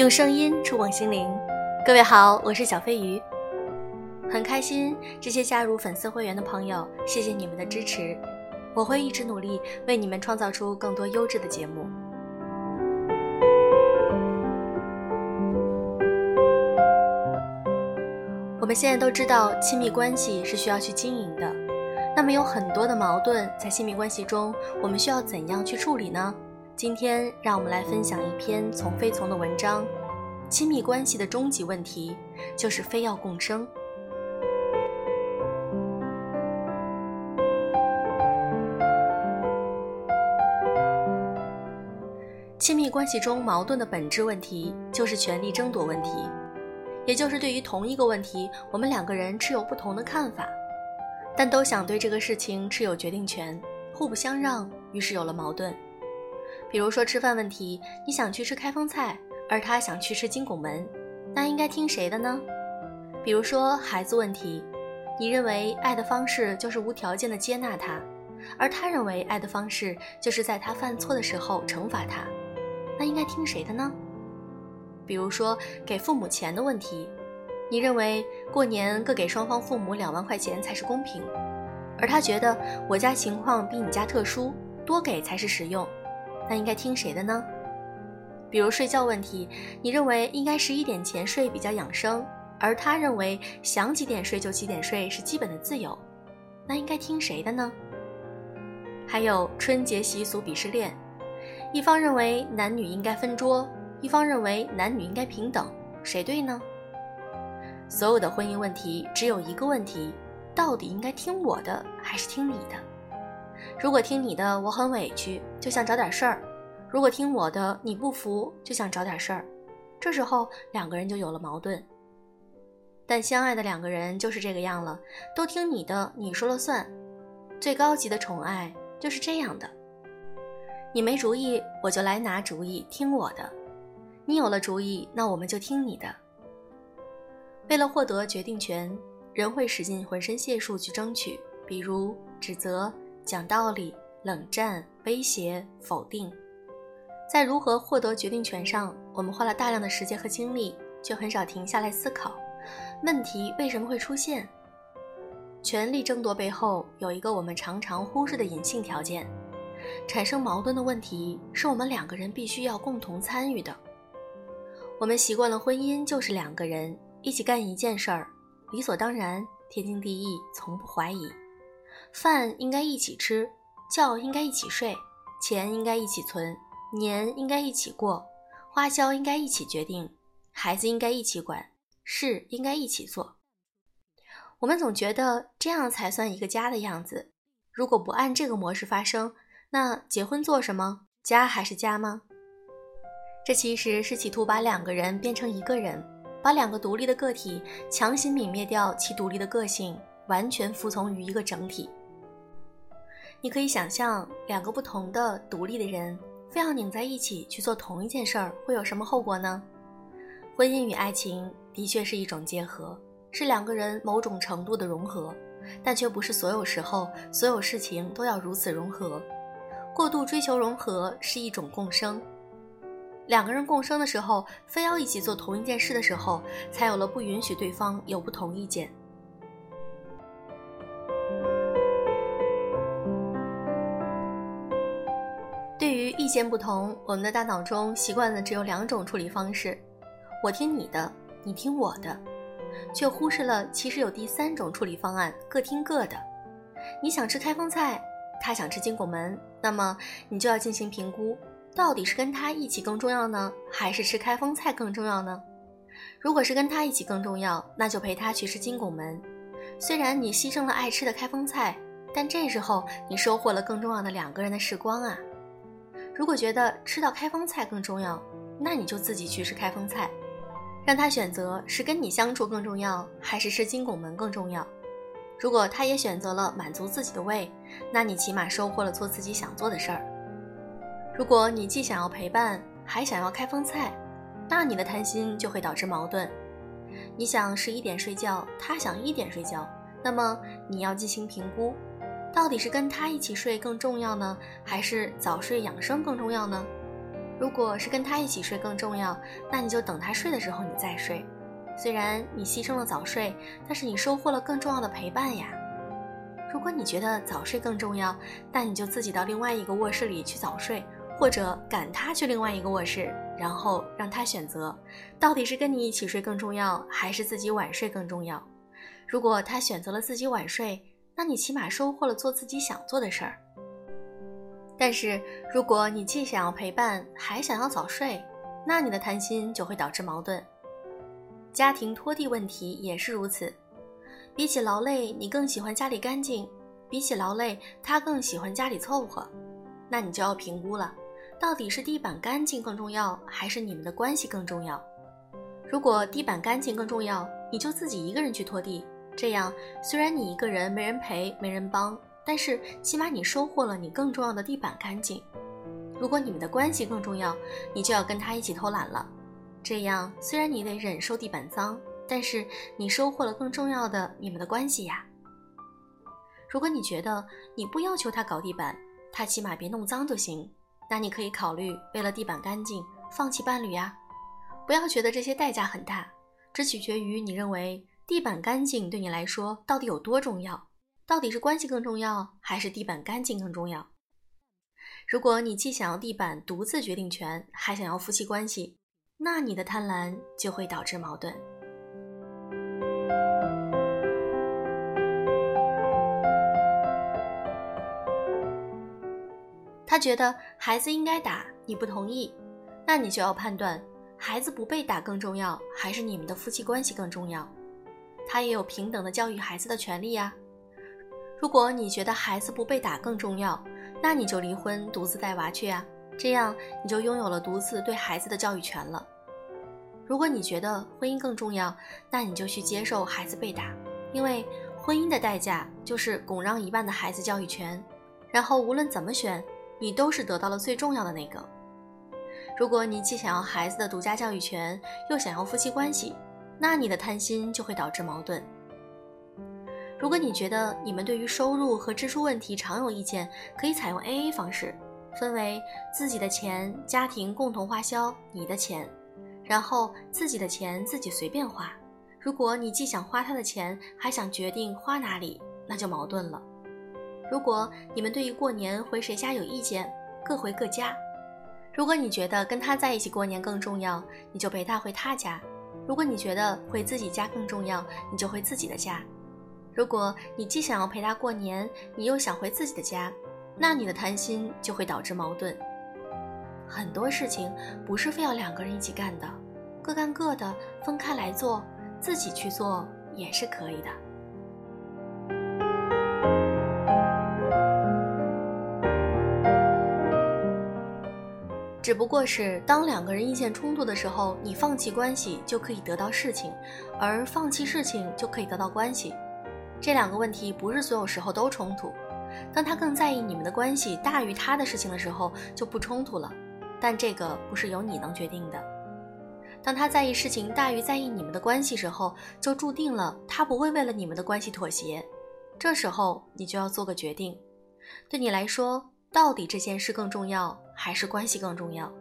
用声音触碰心灵，各位好，我是小飞鱼，很开心这些加入粉丝会员的朋友，谢谢你们的支持，我会一直努力为你们创造出更多优质的节目。我们现在都知道，亲密关系是需要去经营的，那么有很多的矛盾在亲密关系中，我们需要怎样去处理呢？今天，让我们来分享一篇从非从的文章。亲密关系的终极问题就是非要共生。亲密关系中矛盾的本质问题就是权力争夺问题，也就是对于同一个问题，我们两个人持有不同的看法，但都想对这个事情持有决定权，互不相让，于是有了矛盾。比如说吃饭问题，你想去吃开封菜，而他想去吃金拱门，那应该听谁的呢？比如说孩子问题，你认为爱的方式就是无条件的接纳他，而他认为爱的方式就是在他犯错的时候惩罚他，那应该听谁的呢？比如说给父母钱的问题，你认为过年各给双方父母两万块钱才是公平，而他觉得我家情况比你家特殊，多给才是实用。那应该听谁的呢？比如睡觉问题，你认为应该十一点前睡比较养生，而他认为想几点睡就几点睡是基本的自由，那应该听谁的呢？还有春节习俗鄙视链，一方认为男女应该分桌，一方认为男女应该平等，谁对呢？所有的婚姻问题只有一个问题：到底应该听我的还是听你的？如果听你的，我很委屈，就想找点事儿；如果听我的，你不服，就想找点事儿。这时候两个人就有了矛盾。但相爱的两个人就是这个样了，都听你的，你说了算。最高级的宠爱就是这样的：你没主意，我就来拿主意，听我的；你有了主意，那我们就听你的。为了获得决定权，人会使尽浑身解数去争取，比如指责。讲道理、冷战、威胁、否定，在如何获得决定权上，我们花了大量的时间和精力，却很少停下来思考问题为什么会出现。权力争夺背后有一个我们常常忽视的隐性条件：产生矛盾的问题是我们两个人必须要共同参与的。我们习惯了婚姻就是两个人一起干一件事儿，理所当然、天经地义，从不怀疑。饭应该一起吃，觉应该一起睡，钱应该一起存，年应该一起过，花销应该一起决定，孩子应该一起管，事应该一起做。我们总觉得这样才算一个家的样子。如果不按这个模式发生，那结婚做什么？家还是家吗？这其实是企图把两个人变成一个人，把两个独立的个体强行泯灭掉其独立的个性，完全服从于一个整体。你可以想象，两个不同的、独立的人，非要拧在一起去做同一件事儿，会有什么后果呢？婚姻与爱情的确是一种结合，是两个人某种程度的融合，但却不是所有时候、所有事情都要如此融合。过度追求融合是一种共生。两个人共生的时候，非要一起做同一件事的时候，才有了不允许对方有不同意见。对于意见不同，我们的大脑中习惯的只有两种处理方式：我听你的，你听我的，却忽视了其实有第三种处理方案，各听各的。你想吃开封菜，他想吃金拱门，那么你就要进行评估，到底是跟他一起更重要呢，还是吃开封菜更重要呢？如果是跟他一起更重要，那就陪他去吃金拱门。虽然你牺牲了爱吃的开封菜，但这时候你收获了更重要的两个人的时光啊。如果觉得吃到开封菜更重要，那你就自己去吃开封菜，让他选择是跟你相处更重要，还是吃金拱门更重要。如果他也选择了满足自己的胃，那你起码收获了做自己想做的事儿。如果你既想要陪伴，还想要开封菜，那你的贪心就会导致矛盾。你想十一点睡觉，他想一点睡觉，那么你要进行评估。到底是跟他一起睡更重要呢，还是早睡养生更重要呢？如果是跟他一起睡更重要，那你就等他睡的时候你再睡。虽然你牺牲了早睡，但是你收获了更重要的陪伴呀。如果你觉得早睡更重要，那你就自己到另外一个卧室里去早睡，或者赶他去另外一个卧室，然后让他选择，到底是跟你一起睡更重要，还是自己晚睡更重要。如果他选择了自己晚睡，那你起码收获了做自己想做的事儿。但是，如果你既想要陪伴，还想要早睡，那你的贪心就会导致矛盾。家庭拖地问题也是如此。比起劳累，你更喜欢家里干净；比起劳累，他更喜欢家里凑合。那你就要评估了，到底是地板干净更重要，还是你们的关系更重要？如果地板干净更重要，你就自己一个人去拖地。这样，虽然你一个人没人陪、没人帮。但是起码你收获了你更重要的地板干净。如果你们的关系更重要，你就要跟他一起偷懒了。这样虽然你得忍受地板脏，但是你收获了更重要的你们的关系呀。如果你觉得你不要求他搞地板，他起码别弄脏就行，那你可以考虑为了地板干净放弃伴侣呀。不要觉得这些代价很大，只取决于你认为地板干净对你来说到底有多重要。到底是关系更重要，还是地板干净更重要？如果你既想要地板独自决定权，还想要夫妻关系，那你的贪婪就会导致矛盾。他觉得孩子应该打，你不同意，那你就要判断，孩子不被打更重要，还是你们的夫妻关系更重要？他也有平等的教育孩子的权利呀。如果你觉得孩子不被打更重要，那你就离婚，独自带娃去啊，这样你就拥有了独自对孩子的教育权了。如果你觉得婚姻更重要，那你就去接受孩子被打，因为婚姻的代价就是拱让一半的孩子教育权，然后无论怎么选，你都是得到了最重要的那个。如果你既想要孩子的独家教育权，又想要夫妻关系，那你的贪心就会导致矛盾。如果你觉得你们对于收入和支出问题常有意见，可以采用 A A 方式，分为自己的钱、家庭共同花销、你的钱，然后自己的钱自己随便花。如果你既想花他的钱，还想决定花哪里，那就矛盾了。如果你们对于过年回谁家有意见，各回各家。如果你觉得跟他在一起过年更重要，你就陪他回他家；如果你觉得回自己家更重要，你就回自己的家。如果你既想要陪他过年，你又想回自己的家，那你的贪心就会导致矛盾。很多事情不是非要两个人一起干的，各干各的，分开来做，自己去做也是可以的。只不过是当两个人意见冲突的时候，你放弃关系就可以得到事情，而放弃事情就可以得到关系。这两个问题不是所有时候都冲突，当他更在意你们的关系大于他的事情的时候就不冲突了，但这个不是由你能决定的。当他在意事情大于在意你们的关系时候，就注定了他不会为了你们的关系妥协。这时候你就要做个决定，对你来说，到底这件事更重要还是关系更重要？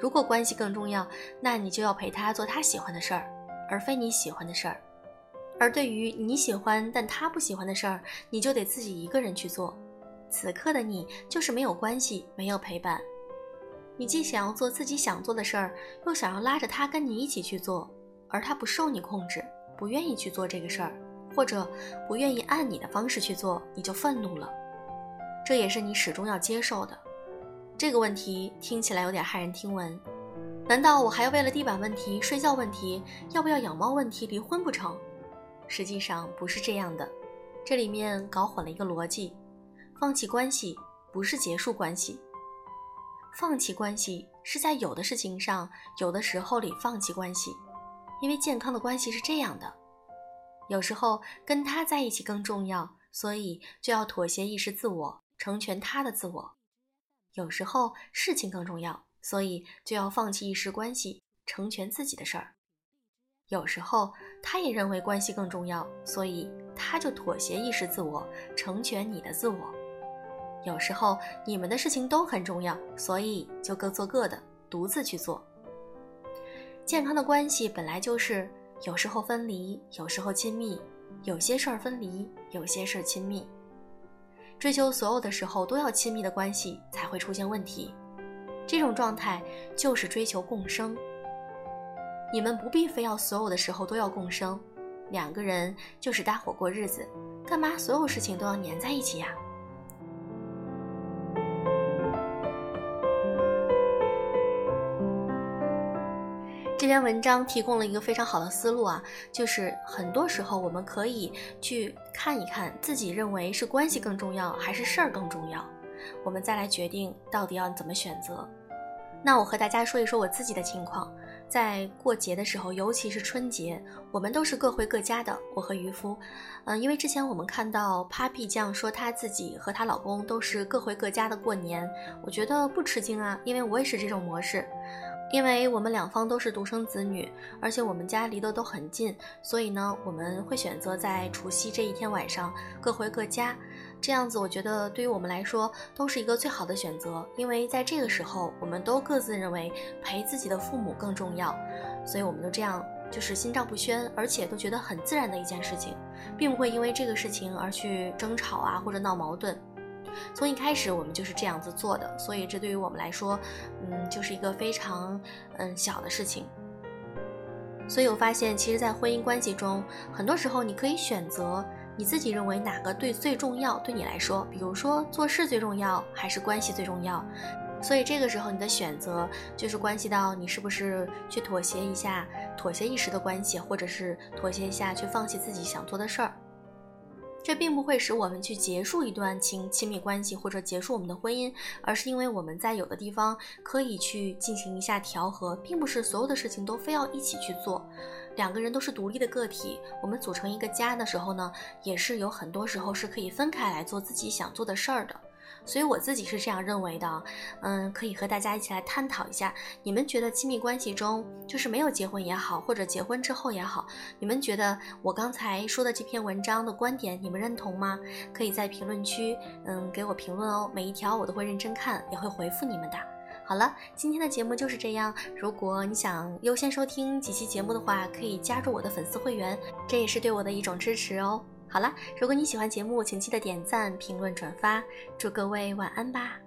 如果关系更重要，那你就要陪他做他喜欢的事儿，而非你喜欢的事儿。而对于你喜欢但他不喜欢的事儿，你就得自己一个人去做。此刻的你就是没有关系，没有陪伴。你既想要做自己想做的事儿，又想要拉着他跟你一起去做，而他不受你控制，不愿意去做这个事儿，或者不愿意按你的方式去做，你就愤怒了。这也是你始终要接受的。这个问题听起来有点骇人听闻。难道我还要为了地板问题、睡觉问题、要不要养猫问题离婚不成？实际上不是这样的，这里面搞混了一个逻辑。放弃关系不是结束关系，放弃关系是在有的事情上、有的时候里放弃关系。因为健康的关系是这样的：有时候跟他在一起更重要，所以就要妥协意识自我，成全他的自我；有时候事情更重要，所以就要放弃一时关系，成全自己的事儿。有时候，他也认为关系更重要，所以他就妥协一时自我，成全你的自我。有时候，你们的事情都很重要，所以就各做各的，独自去做。健康的关系本来就是有时候分离，有时候亲密，有些事儿分离，有些事儿亲密。追求所有的时候都要亲密的关系才会出现问题，这种状态就是追求共生。你们不必非要所有的时候都要共生，两个人就是搭伙过日子，干嘛所有事情都要粘在一起呀？这篇文章提供了一个非常好的思路啊，就是很多时候我们可以去看一看自己认为是关系更重要还是事儿更重要，我们再来决定到底要怎么选择。那我和大家说一说我自己的情况，在过节的时候，尤其是春节，我们都是各回各家的。我和渔夫，嗯，因为之前我们看到 Papi 酱说她自己和她老公都是各回各家的过年，我觉得不吃惊啊，因为我也是这种模式。因为我们两方都是独生子女，而且我们家离得都很近，所以呢，我们会选择在除夕这一天晚上各回各家。这样子，我觉得对于我们来说都是一个最好的选择，因为在这个时候，我们都各自认为陪自己的父母更重要，所以我们就这样就是心照不宣，而且都觉得很自然的一件事情，并不会因为这个事情而去争吵啊或者闹矛盾。从一开始我们就是这样子做的，所以这对于我们来说，嗯，就是一个非常嗯小的事情。所以我发现，其实，在婚姻关系中，很多时候你可以选择你自己认为哪个对最重要，对你来说，比如说做事最重要，还是关系最重要。所以这个时候你的选择就是关系到你是不是去妥协一下，妥协一时的关系，或者是妥协一下去放弃自己想做的事儿。这并不会使我们去结束一段亲亲密关系或者结束我们的婚姻，而是因为我们在有的地方可以去进行一下调和，并不是所有的事情都非要一起去做。两个人都是独立的个体，我们组成一个家的时候呢，也是有很多时候是可以分开来做自己想做的事儿的。所以我自己是这样认为的，嗯，可以和大家一起来探讨一下，你们觉得亲密关系中，就是没有结婚也好，或者结婚之后也好，你们觉得我刚才说的这篇文章的观点，你们认同吗？可以在评论区，嗯，给我评论哦，每一条我都会认真看，也会回复你们的。好了，今天的节目就是这样。如果你想优先收听几期节目的话，可以加入我的粉丝会员，这也是对我的一种支持哦。好了，如果你喜欢节目，请记得点赞、评论、转发。祝各位晚安吧。